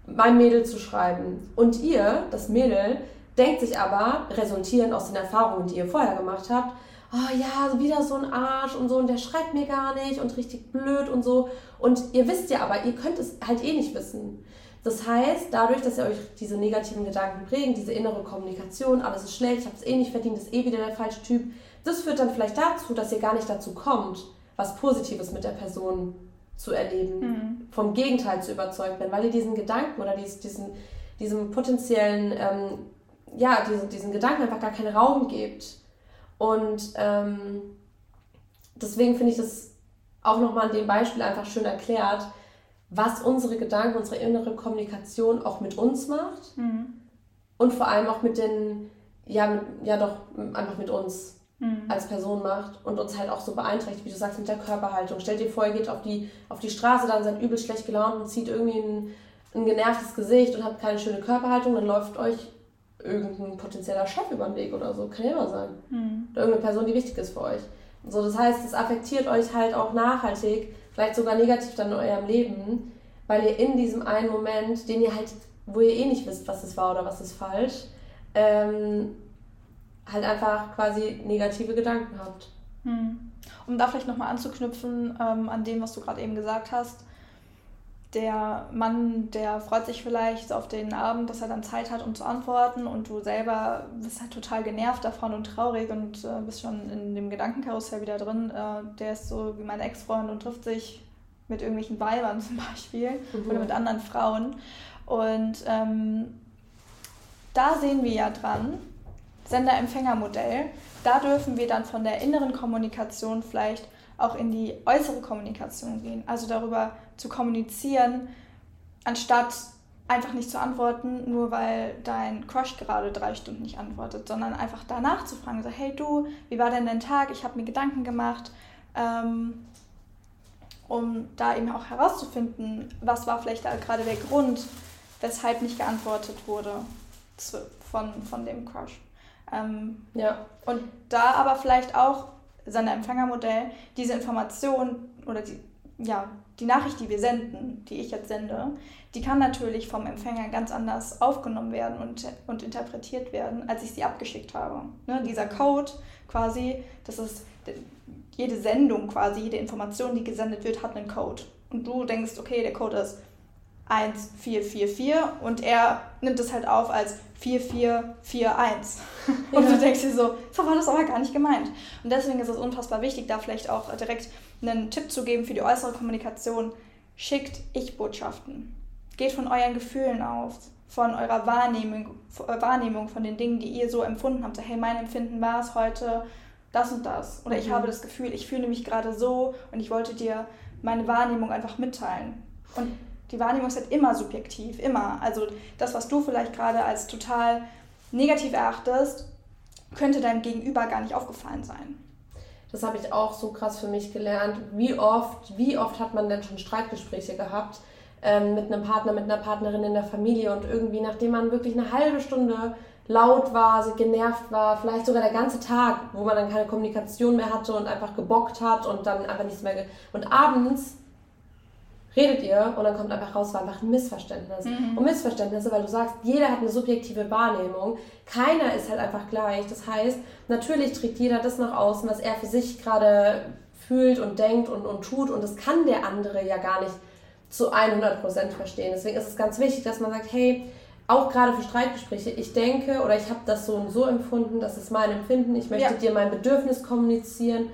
[SPEAKER 2] mein Mädel zu schreiben. Und ihr, das Mädel, denkt sich aber, resultierend aus den Erfahrungen, die ihr vorher gemacht habt, oh ja, wieder so ein Arsch und so und der schreibt mir gar nicht und richtig blöd und so. Und ihr wisst ja aber, ihr könnt es halt eh nicht wissen. Das heißt, dadurch, dass ihr euch diese negativen Gedanken prägen, diese innere Kommunikation, alles ist schlecht, ich habe es eh nicht verdient, ist eh wieder der falsche Typ, das führt dann vielleicht dazu, dass ihr gar nicht dazu kommt, was Positives mit der Person zu erleben, mhm. vom Gegenteil zu überzeugt werden, weil ihr diesen Gedanken oder diesen, diesem potenziellen, ähm, ja, diesen, diesen Gedanken einfach gar keinen Raum gebt. Und ähm, deswegen finde ich das auch nochmal an dem Beispiel einfach schön erklärt, was unsere Gedanken, unsere innere Kommunikation auch mit uns macht mhm. und vor allem auch mit den, ja, mit, ja doch, einfach mit uns mhm. als Person macht und uns halt auch so beeinträchtigt, wie du sagst, mit der Körperhaltung. Stellt dir vor, ihr geht auf die, auf die Straße, dann seid übel schlecht gelaunt und zieht irgendwie ein, ein genervtes Gesicht und habt keine schöne Körperhaltung, dann läuft euch irgendein potenzieller Chef über den Weg oder so. Kann ja immer sein. Mhm. Oder irgendeine Person, die wichtig ist für euch. So, das heißt, es affektiert euch halt auch nachhaltig, vielleicht sogar negativ dann in eurem Leben, weil ihr in diesem einen Moment, den ihr halt, wo ihr eh nicht wisst, was es war oder was ist falsch, ähm, halt einfach quasi negative Gedanken habt.
[SPEAKER 1] Hm. Um da vielleicht nochmal anzuknüpfen ähm, an dem, was du gerade eben gesagt hast. Der Mann, der freut sich vielleicht auf den Abend, dass er dann Zeit hat, um zu antworten und du selber bist halt total genervt davon und traurig und äh, bist schon in dem Gedankenkarussell wieder drin. Äh, der ist so wie mein Ex-Freund und trifft sich mit irgendwelchen Weibern <laughs> zum Beispiel mhm. oder mit anderen Frauen. Und ähm, da sehen wir ja dran, Sender-Empfänger-Modell. Da dürfen wir dann von der inneren Kommunikation vielleicht auch in die äußere Kommunikation gehen. Also darüber zu kommunizieren, anstatt einfach nicht zu antworten, nur weil dein Crush gerade drei Stunden nicht antwortet, sondern einfach danach zu fragen, so, hey du, wie war denn dein Tag? Ich habe mir Gedanken gemacht, ähm, um da eben auch herauszufinden, was war vielleicht gerade der Grund, weshalb nicht geantwortet wurde von, von dem Crush. Ähm, ja. Und da aber vielleicht auch Sender-Empfänger-Modell, diese Information oder die, ja, die Nachricht, die wir senden, die ich jetzt sende, die kann natürlich vom Empfänger ganz anders aufgenommen werden und, und interpretiert werden, als ich sie abgeschickt habe. Ne, dieser Code quasi, das ist jede Sendung quasi, jede Information, die gesendet wird, hat einen Code. Und du denkst, okay, der Code ist 1444 und er nimmt es halt auf als 4441. <laughs> Und ja. du denkst dir so, so war das aber gar nicht gemeint. Und deswegen ist es unfassbar wichtig, da vielleicht auch direkt einen Tipp zu geben für die äußere Kommunikation. Schickt Ich-Botschaften. Geht von euren Gefühlen aus, von eurer Wahrnehmung, äh, Wahrnehmung von den Dingen, die ihr so empfunden habt. So, hey, mein Empfinden war es heute das und das. Oder ich mhm. habe das Gefühl, ich fühle mich gerade so und ich wollte dir meine Wahrnehmung einfach mitteilen. Und die Wahrnehmung ist halt immer subjektiv, immer. Also das, was du vielleicht gerade als total negativ erachtest, könnte deinem Gegenüber gar nicht aufgefallen sein.
[SPEAKER 2] Das habe ich auch so krass für mich gelernt. Wie oft, wie oft hat man denn schon Streitgespräche gehabt ähm, mit einem Partner, mit einer Partnerin in der Familie und irgendwie, nachdem man wirklich eine halbe Stunde laut war, genervt war, vielleicht sogar der ganze Tag, wo man dann keine Kommunikation mehr hatte und einfach gebockt hat und dann einfach nichts mehr. und abends redet ihr und dann kommt einfach raus, war einfach ein Missverständnis. Mhm. Und Missverständnisse, weil du sagst, jeder hat eine subjektive Wahrnehmung, keiner ist halt einfach gleich. Das heißt, natürlich trägt jeder das nach außen, was er für sich gerade fühlt und denkt und, und tut und das kann der andere ja gar nicht zu 100% verstehen. Deswegen ist es ganz wichtig, dass man sagt, hey, auch gerade für Streitgespräche, ich denke oder ich habe das so und so empfunden, das ist mein Empfinden, ich möchte ja. dir mein Bedürfnis kommunizieren.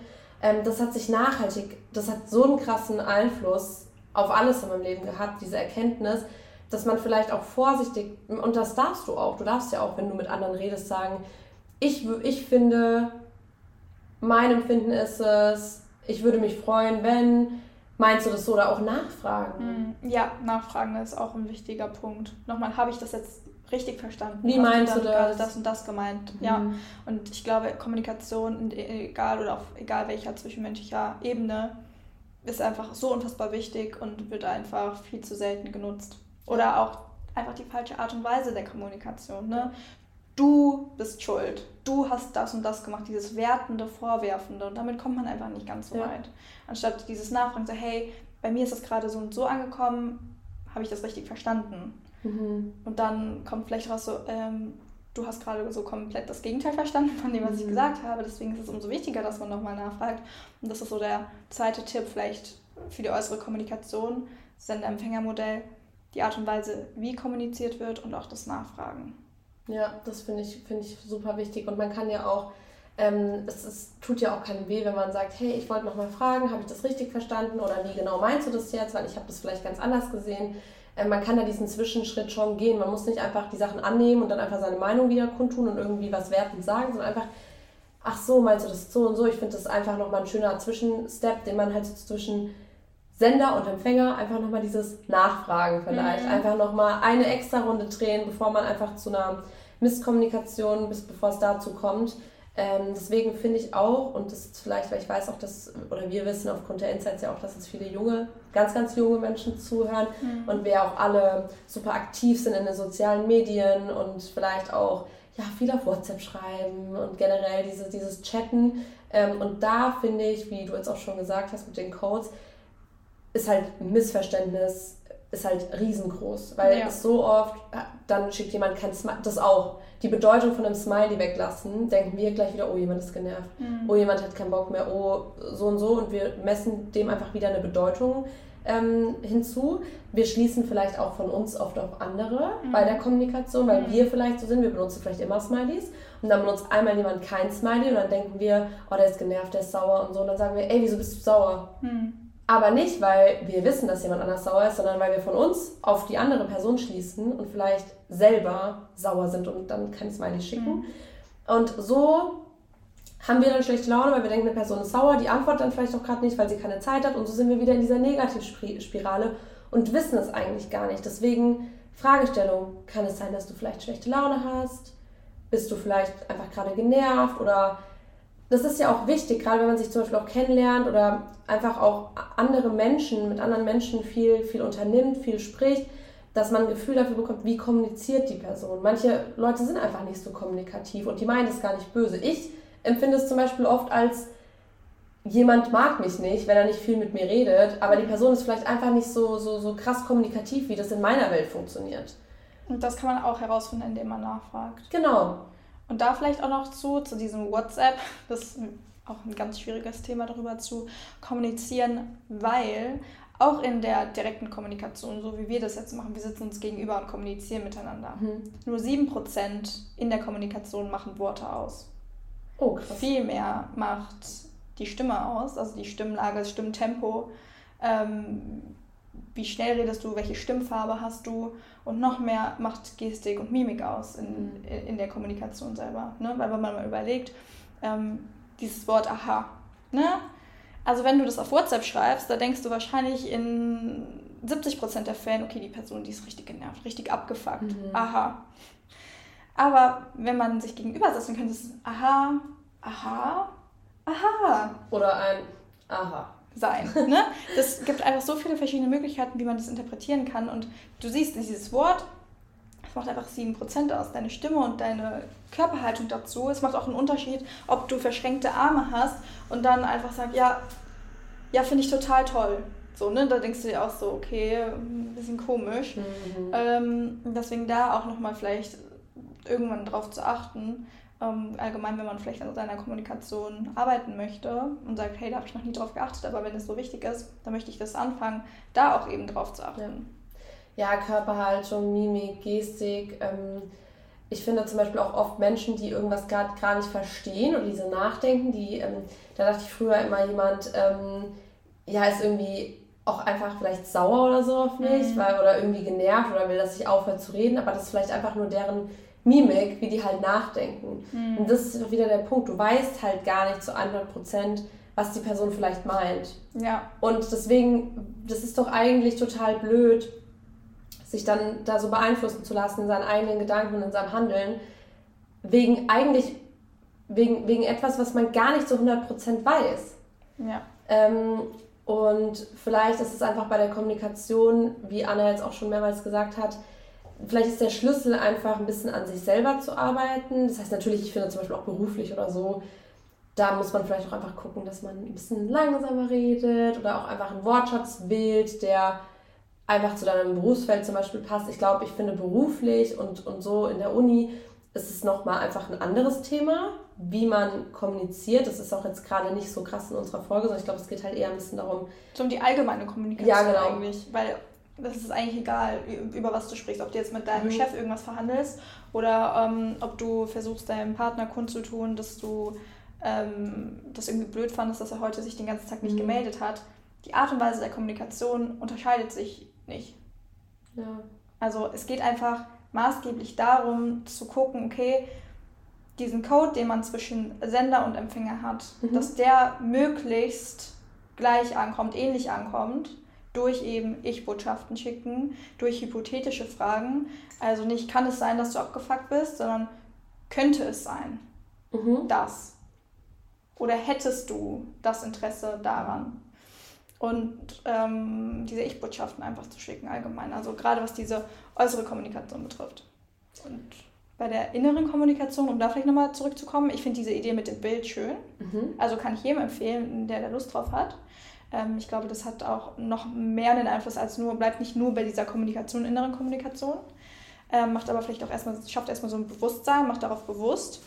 [SPEAKER 2] Ähm, das hat sich nachhaltig, das hat so einen krassen Einfluss auf alles in meinem Leben gehabt, diese Erkenntnis, dass man vielleicht auch vorsichtig, und das darfst du auch, du darfst ja auch, wenn du mit anderen redest, sagen, ich, ich finde, mein Empfinden ist es, ich würde mich freuen, wenn, Meinst du das so oder auch nachfragen?
[SPEAKER 1] Hm, ja, nachfragen ist auch ein wichtiger Punkt. Nochmal, habe ich das jetzt richtig verstanden?
[SPEAKER 2] Wie meinst du,
[SPEAKER 1] du das? das und das gemeint. Mhm. Ja. Und ich glaube, Kommunikation, egal oder auf egal welcher zwischenmenschlicher Ebene, ist einfach so unfassbar wichtig und wird einfach viel zu selten genutzt. Oder auch einfach die falsche Art und Weise der Kommunikation. Ne? Du bist schuld, du hast das und das gemacht, dieses wertende, vorwerfende und damit kommt man einfach nicht ganz so ja. weit. Anstatt dieses Nachfragen, so hey, bei mir ist das gerade so und so angekommen, habe ich das richtig verstanden? Mhm. Und dann kommt vielleicht raus so, ähm, du hast gerade so komplett das Gegenteil verstanden von dem, was ich mhm. gesagt habe. Deswegen ist es umso wichtiger, dass man nochmal nachfragt. Und das ist so der zweite Tipp vielleicht für die äußere Kommunikation, Sender-Empfänger-Modell, die Art und Weise, wie kommuniziert wird und auch das Nachfragen.
[SPEAKER 2] Ja, das finde ich, find ich super wichtig. Und man kann ja auch, ähm, es, es tut ja auch keinem weh, wenn man sagt, hey, ich wollte nochmal fragen, habe ich das richtig verstanden oder wie genau meinst du das jetzt, weil ich habe das vielleicht ganz anders gesehen. Äh, man kann da diesen Zwischenschritt schon gehen. Man muss nicht einfach die Sachen annehmen und dann einfach seine Meinung wieder kundtun und irgendwie was wertend sagen, sondern einfach, ach so, meinst du das so und so? Ich finde das einfach nochmal ein schöner Zwischenstep, den man halt so zwischen Sender und Empfänger einfach nochmal dieses Nachfragen vielleicht. Mhm. Einfach nochmal eine extra Runde drehen, bevor man einfach zu einer Misskommunikation, bis bevor es dazu kommt. Ähm, deswegen finde ich auch, und das ist vielleicht, weil ich weiß auch, dass, oder wir wissen aufgrund der Insights ja auch, dass es viele junge, ganz, ganz junge Menschen zuhören mhm. und wir auch alle super aktiv sind in den sozialen Medien und vielleicht auch ja, viel auf WhatsApp schreiben und generell diese, dieses Chatten. Ähm, und da finde ich, wie du jetzt auch schon gesagt hast mit den Codes, ist halt ein Missverständnis ist halt riesengroß, weil ja. es so oft, dann schickt jemand kein Smiley, das auch, die Bedeutung von einem Smiley weglassen, denken wir gleich wieder, oh, jemand ist genervt, mhm. oh, jemand hat keinen Bock mehr, oh, so und so und wir messen dem einfach wieder eine Bedeutung ähm, hinzu. Wir schließen vielleicht auch von uns oft auf andere mhm. bei der Kommunikation, weil mhm. wir vielleicht so sind, wir benutzen vielleicht immer Smileys und dann benutzt einmal jemand kein Smiley und dann denken wir, oh, der ist genervt, der ist sauer und so und dann sagen wir, ey, wieso bist du sauer? Mhm. Aber nicht, weil wir wissen, dass jemand anders sauer ist, sondern weil wir von uns auf die andere Person schließen und vielleicht selber sauer sind und dann kein Smiley schicken. Mhm. Und so haben wir dann schlechte Laune, weil wir denken, eine Person ist sauer, die antwortet dann vielleicht auch gerade nicht, weil sie keine Zeit hat und so sind wir wieder in dieser Negativspirale und wissen es eigentlich gar nicht. Deswegen Fragestellung, kann es sein, dass du vielleicht schlechte Laune hast? Bist du vielleicht einfach gerade genervt oder das ist ja auch wichtig, gerade wenn man sich zum Beispiel auch kennenlernt oder einfach auch andere Menschen, mit anderen Menschen viel, viel unternimmt, viel spricht. dass man ein Gefühl dafür bekommt, wie kommuniziert die Person. Manche Leute sind einfach nicht so kommunikativ und die meinen das gar nicht böse. Ich empfinde es zum Beispiel oft als, jemand mag mich nicht, wenn er nicht viel mit mir redet, aber die Person ist vielleicht einfach nicht so, so, so krass kommunikativ, wie das in meiner Welt funktioniert.
[SPEAKER 1] Und das kann man auch herausfinden, indem man nachfragt.
[SPEAKER 2] Genau.
[SPEAKER 1] Und da vielleicht auch noch zu, zu diesem WhatsApp, das ist auch ein ganz schwieriges Thema darüber zu kommunizieren, weil auch in der direkten Kommunikation, so wie wir das jetzt machen, wir sitzen uns gegenüber und kommunizieren miteinander. Mhm. Nur 7% in der Kommunikation machen Worte aus. Oh, krass. Viel mehr macht die Stimme aus, also die Stimmlage, das Stimmtempo. Ähm, wie schnell redest du, welche Stimmfarbe hast du und noch mehr macht Gestik und Mimik aus in, mhm. in der Kommunikation selber. Ne? Weil wenn man mal überlegt, ähm, dieses Wort aha, ne? Also wenn du das auf WhatsApp schreibst, da denkst du wahrscheinlich in 70% der Fällen, okay, die Person, die ist richtig genervt, richtig abgefuckt. Mhm. Aha. Aber wenn man sich gegenüber setzt, dann könnte es aha, aha, aha.
[SPEAKER 2] Oder ein aha
[SPEAKER 1] sein. Ne? Das gibt einfach so viele verschiedene Möglichkeiten, wie man das interpretieren kann. Und du siehst dieses Wort, es macht einfach 7% aus, deine Stimme und deine Körperhaltung dazu. Es macht auch einen Unterschied, ob du verschränkte Arme hast und dann einfach sagst, ja, ja, finde ich total toll. So, ne? Da denkst du dir auch so, okay, ein bisschen komisch. Mhm. Ähm, deswegen da auch nochmal vielleicht irgendwann drauf zu achten. Ähm, allgemein, wenn man vielleicht an seiner Kommunikation arbeiten möchte und sagt, hey, da habe ich noch nie drauf geachtet, aber wenn es so wichtig ist, dann möchte ich das anfangen, da auch eben drauf zu achten.
[SPEAKER 2] Ja, ja Körperhaltung, Mimik, Gestik. Ähm, ich finde zum Beispiel auch oft Menschen, die irgendwas gar, gar nicht verstehen oder diese nachdenken, die, ähm, da dachte ich früher immer jemand, ähm, ja, ist irgendwie auch einfach vielleicht sauer oder so auf mich, mhm. weil, oder irgendwie genervt oder will, dass ich aufhöre zu reden, aber das ist vielleicht einfach nur deren Mimik, wie die halt nachdenken. Mhm. Und das ist wieder der Punkt. Du weißt halt gar nicht zu 100 Prozent, was die Person vielleicht meint. Ja. Und deswegen, das ist doch eigentlich total blöd, sich dann da so beeinflussen zu lassen in seinen eigenen Gedanken und in seinem Handeln, wegen eigentlich, wegen, wegen etwas, was man gar nicht zu 100 Prozent weiß. Ja. Ähm, und vielleicht ist es einfach bei der Kommunikation, wie Anna jetzt auch schon mehrmals gesagt hat, vielleicht ist der Schlüssel einfach ein bisschen an sich selber zu arbeiten. Das heißt natürlich, ich finde zum Beispiel auch beruflich oder so, da muss man vielleicht auch einfach gucken, dass man ein bisschen langsamer redet oder auch einfach einen Wortschatz wählt, der einfach zu deinem Berufsfeld zum Beispiel passt. Ich glaube, ich finde beruflich und, und so in der Uni ist es nochmal einfach ein anderes Thema, wie man kommuniziert. Das ist auch jetzt gerade nicht so krass in unserer Folge, sondern ich glaube, es geht halt eher ein bisschen darum.
[SPEAKER 1] So um die allgemeine Kommunikation ja, genau. eigentlich. Weil das ist eigentlich egal, über was du sprichst. Ob du jetzt mit deinem mhm. Chef irgendwas verhandelst oder ähm, ob du versuchst, deinem Partner kundzutun, dass du ähm, das irgendwie blöd fandest, dass er heute sich den ganzen Tag nicht mhm. gemeldet hat. Die Art und Weise der Kommunikation unterscheidet sich nicht. Ja. Also es geht einfach maßgeblich darum zu gucken, okay, diesen Code, den man zwischen Sender und Empfänger hat, mhm. dass der möglichst gleich ankommt, ähnlich ankommt durch eben Ich-Botschaften schicken, durch hypothetische Fragen. Also nicht kann es sein, dass du abgefuckt bist, sondern könnte es sein, mhm. das. Oder hättest du das Interesse daran? Und ähm, diese Ich-Botschaften einfach zu schicken allgemein. Also gerade was diese äußere Kommunikation betrifft. Und bei der inneren Kommunikation, um da vielleicht nochmal zurückzukommen, ich finde diese Idee mit dem Bild schön. Mhm. Also kann ich jedem empfehlen, der da Lust drauf hat. Ähm, ich glaube, das hat auch noch mehr einen Einfluss als nur, bleibt nicht nur bei dieser Kommunikation, inneren Kommunikation, ähm, macht aber vielleicht auch erstmal, schafft erstmal so ein Bewusstsein, macht darauf bewusst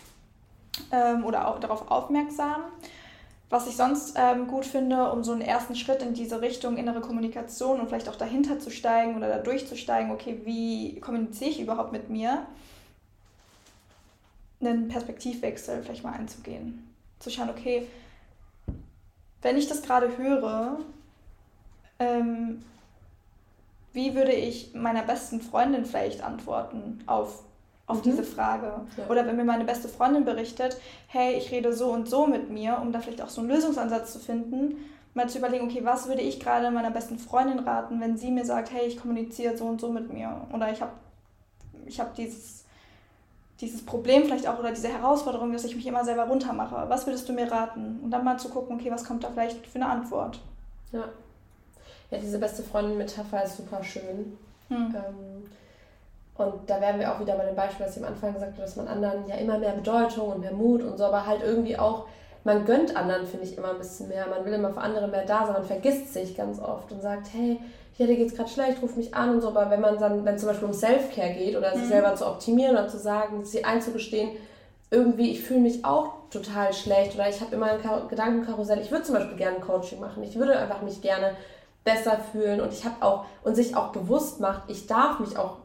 [SPEAKER 1] ähm, oder auch darauf aufmerksam. Was ich sonst ähm, gut finde, um so einen ersten Schritt in diese Richtung innere Kommunikation und vielleicht auch dahinter zu steigen oder da durchzusteigen, okay, wie kommuniziere ich überhaupt mit mir, einen Perspektivwechsel vielleicht mal einzugehen. Zu schauen, okay, wenn ich das gerade höre, ähm, wie würde ich meiner besten Freundin vielleicht antworten auf, auf mhm. diese Frage? Ja. Oder wenn mir meine beste Freundin berichtet, hey, ich rede so und so mit mir, um da vielleicht auch so einen Lösungsansatz zu finden, mal zu überlegen, okay, was würde ich gerade meiner besten Freundin raten, wenn sie mir sagt, hey, ich kommuniziere so und so mit mir oder ich habe ich hab dieses dieses Problem vielleicht auch oder diese Herausforderung, dass ich mich immer selber runtermache. Was würdest du mir raten? Und dann mal zu gucken, okay, was kommt da vielleicht für eine Antwort?
[SPEAKER 2] Ja. Ja, diese beste Freundin-Metapher ist super schön. Hm. Ähm, und da wären wir auch wieder bei dem Beispiel, was ich am Anfang gesagt habe, dass man anderen ja immer mehr Bedeutung und mehr Mut und so, aber halt irgendwie auch, man gönnt anderen, finde ich, immer ein bisschen mehr. Man will immer für andere mehr da sein, man vergisst sich ganz oft und sagt, hey, hier, dir geht's gerade schlecht, ruf mich an und so, aber wenn man dann, wenn es zum Beispiel um Self-Care geht oder mhm. sich selber zu optimieren oder zu sagen, sich einzugestehen, irgendwie, ich fühle mich auch total schlecht oder ich habe immer ein Gedankenkarussell, ich würde zum Beispiel gerne Coaching machen, ich würde einfach mich gerne besser fühlen und ich habe auch, und sich auch bewusst macht, ich darf mich auch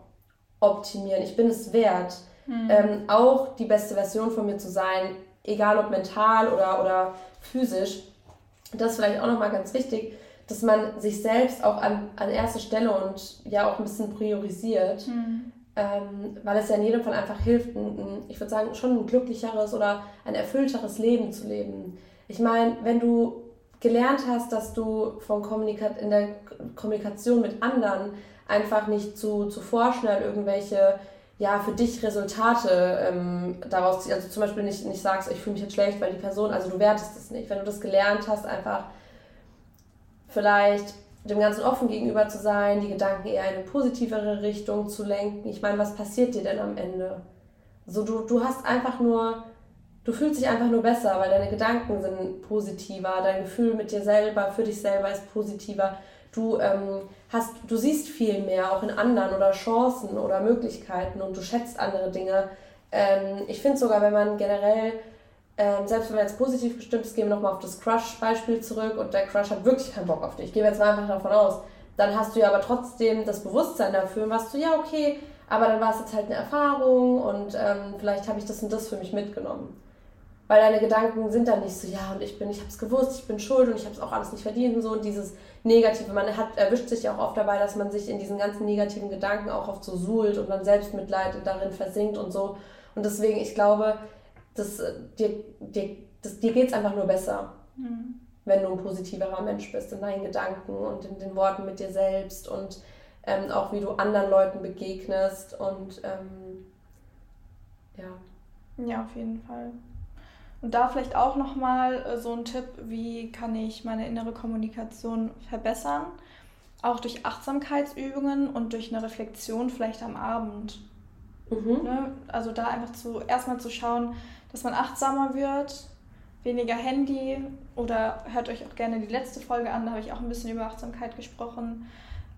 [SPEAKER 2] optimieren. Ich bin es wert, mhm. ähm, auch die beste Version von mir zu sein, egal ob mental oder, oder physisch. Das ist vielleicht auch nochmal ganz wichtig, dass man sich selbst auch an, an erste Stelle und ja auch ein bisschen priorisiert, mhm. ähm, weil es ja in jedem Fall einfach hilft, ein, ich würde sagen, schon ein glücklicheres oder ein erfüllteres Leben zu leben. Ich meine, wenn du gelernt hast, dass du von Kommunikat in der Kommunikation mit anderen einfach nicht zu, zu vorschnell irgendwelche ja, für dich Resultate ähm, daraus ziehst. Also zum Beispiel nicht, nicht sagst, ich fühle mich jetzt schlecht, weil die Person, also du wertest es nicht. Wenn du das gelernt hast, einfach vielleicht dem Ganzen offen gegenüber zu sein, die Gedanken eher in eine positivere Richtung zu lenken. Ich meine, was passiert dir denn am Ende? So, du, du hast einfach nur, du fühlst dich einfach nur besser, weil deine Gedanken sind positiver, dein Gefühl mit dir selber, für dich selber ist positiver. Du ähm, hast, du siehst viel mehr auch in anderen oder Chancen oder Möglichkeiten und du schätzt andere Dinge. Ähm, ich finde sogar, wenn man generell, ähm, selbst wenn man jetzt positiv gestimmt ist, gehen wir nochmal auf das Crush-Beispiel zurück und der Crush hat wirklich keinen Bock auf dich. Ich gehe jetzt mal einfach davon aus. Dann hast du ja aber trotzdem das Bewusstsein dafür und warst du, ja, okay, aber dann war es jetzt halt eine Erfahrung und ähm, vielleicht habe ich das und das für mich mitgenommen. Weil deine Gedanken sind dann nicht so, ja, und ich bin, ich habe es gewusst, ich bin schuld und ich habe es auch alles nicht verdient und so. Und dieses Negative, man hat, erwischt sich ja auch oft dabei, dass man sich in diesen ganzen negativen Gedanken auch oft so suhlt und dann Selbstmitleid darin versinkt und so. Und deswegen, ich glaube, das, äh, dir, dir, das, dir geht es einfach nur besser, mhm. wenn du ein positiverer Mensch bist in deinen Gedanken und in den Worten mit dir selbst und ähm, auch wie du anderen Leuten begegnest und ähm,
[SPEAKER 1] ja. Ja, auf jeden Fall. Und da vielleicht auch nochmal äh, so ein Tipp, wie kann ich meine innere Kommunikation verbessern? Auch durch Achtsamkeitsübungen und durch eine Reflexion vielleicht am Abend. Mhm. Ne? Also da einfach zu erstmal zu schauen, dass man achtsamer wird, weniger Handy oder hört euch auch gerne die letzte Folge an, da habe ich auch ein bisschen über Achtsamkeit gesprochen,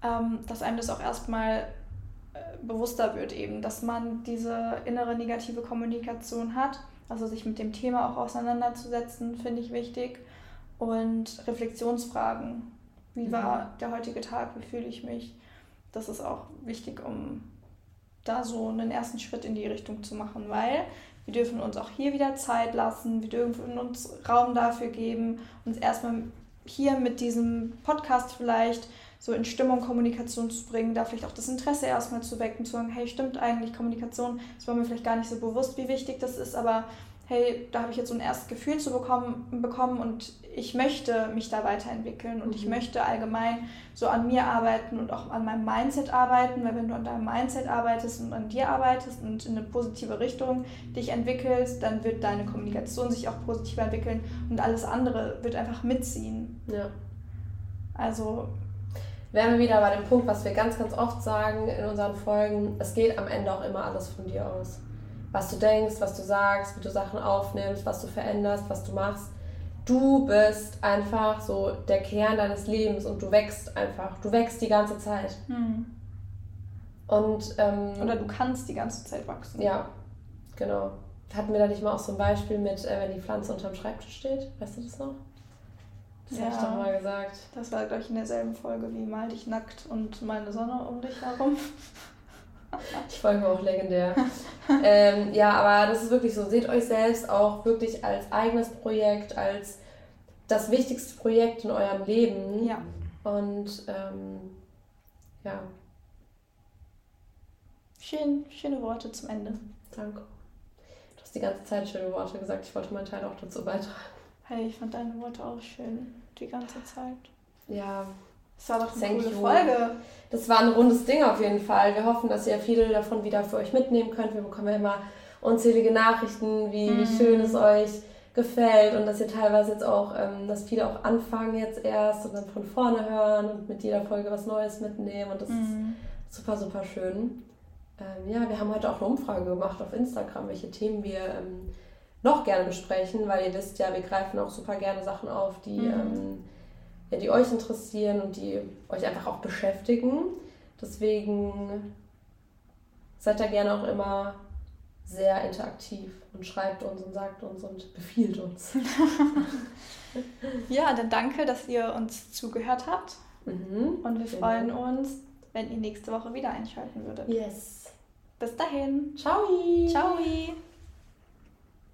[SPEAKER 1] ähm, dass einem das auch erstmal äh, bewusster wird eben, dass man diese innere negative Kommunikation hat also sich mit dem Thema auch auseinanderzusetzen, finde ich wichtig. Und Reflexionsfragen. Wie mhm. war der heutige Tag? Wie fühle ich mich? Das ist auch wichtig, um da so einen ersten Schritt in die Richtung zu machen, weil wir dürfen uns auch hier wieder Zeit lassen, wir dürfen uns Raum dafür geben, uns erstmal hier mit diesem Podcast vielleicht so in Stimmung Kommunikation zu bringen, da vielleicht auch das Interesse erstmal zu wecken, zu sagen, hey, stimmt eigentlich Kommunikation, das war mir vielleicht gar nicht so bewusst, wie wichtig das ist, aber hey, da habe ich jetzt so ein erstes Gefühl zu bekommen, bekommen und ich möchte mich da weiterentwickeln und mhm. ich möchte allgemein so an mir arbeiten und auch an meinem Mindset arbeiten, weil wenn du an deinem Mindset arbeitest und an dir arbeitest und in eine positive Richtung dich entwickelst, dann wird deine Kommunikation sich auch positiv entwickeln und alles andere wird einfach mitziehen. Ja. Also
[SPEAKER 2] wären wir wieder bei dem Punkt, was wir ganz, ganz oft sagen in unseren Folgen, es geht am Ende auch immer alles von dir aus. Was du denkst, was du sagst, wie du Sachen aufnimmst, was du veränderst, was du machst. Du bist einfach so der Kern deines Lebens und du wächst einfach. Du wächst die ganze Zeit. Hm.
[SPEAKER 1] Und, ähm, Oder du kannst die ganze Zeit wachsen.
[SPEAKER 2] Ja, genau. Hatten wir da nicht mal auch so ein Beispiel mit, äh, wenn die Pflanze unterm Schreibtisch steht? Weißt du das noch?
[SPEAKER 1] Das ja, habe ich doch mal gesagt. Das war, glaube ich, in derselben Folge wie Mal dich nackt und meine Sonne um dich herum.
[SPEAKER 2] Die Folge auch legendär. ähm, ja, aber das ist wirklich so. Seht euch selbst auch wirklich als eigenes Projekt, als das wichtigste Projekt in eurem Leben. Ja. Und ähm, ja.
[SPEAKER 1] Schön, schöne Worte zum Ende.
[SPEAKER 2] Danke. Du hast die ganze Zeit schöne Worte gesagt. Ich wollte meinen Teil auch dazu beitragen.
[SPEAKER 1] Hey, ich fand deine Worte auch schön die ganze Zeit.
[SPEAKER 2] Ja.
[SPEAKER 1] Das war doch eine Thank coole you. Folge.
[SPEAKER 2] Das war ein rundes Ding auf jeden Fall. Wir hoffen, dass ihr viele davon wieder für euch mitnehmen könnt. Wir bekommen ja immer unzählige Nachrichten, wie, mhm. schön es euch gefällt und dass ihr teilweise jetzt auch, ähm, dass viele auch anfangen jetzt erst und dann von vorne hören und mit jeder Folge was Neues mitnehmen und das mhm. ist Super, super schön. Ähm, ja, wir haben heute auch eine Umfrage gemacht auf Instagram, welche Themen wir ähm, noch gerne besprechen, weil ihr wisst ja, wir greifen auch super gerne Sachen auf, die, mhm. Die euch interessieren und die euch einfach auch beschäftigen. Deswegen seid da gerne auch immer sehr interaktiv und schreibt uns und sagt uns und befiehlt uns. <laughs>
[SPEAKER 1] ja, dann danke, dass ihr uns zugehört habt. Mhm, und wir freuen uns, wenn ihr nächste Woche wieder einschalten würdet. Yes. Bis dahin.
[SPEAKER 2] Ciao.
[SPEAKER 1] Ciao.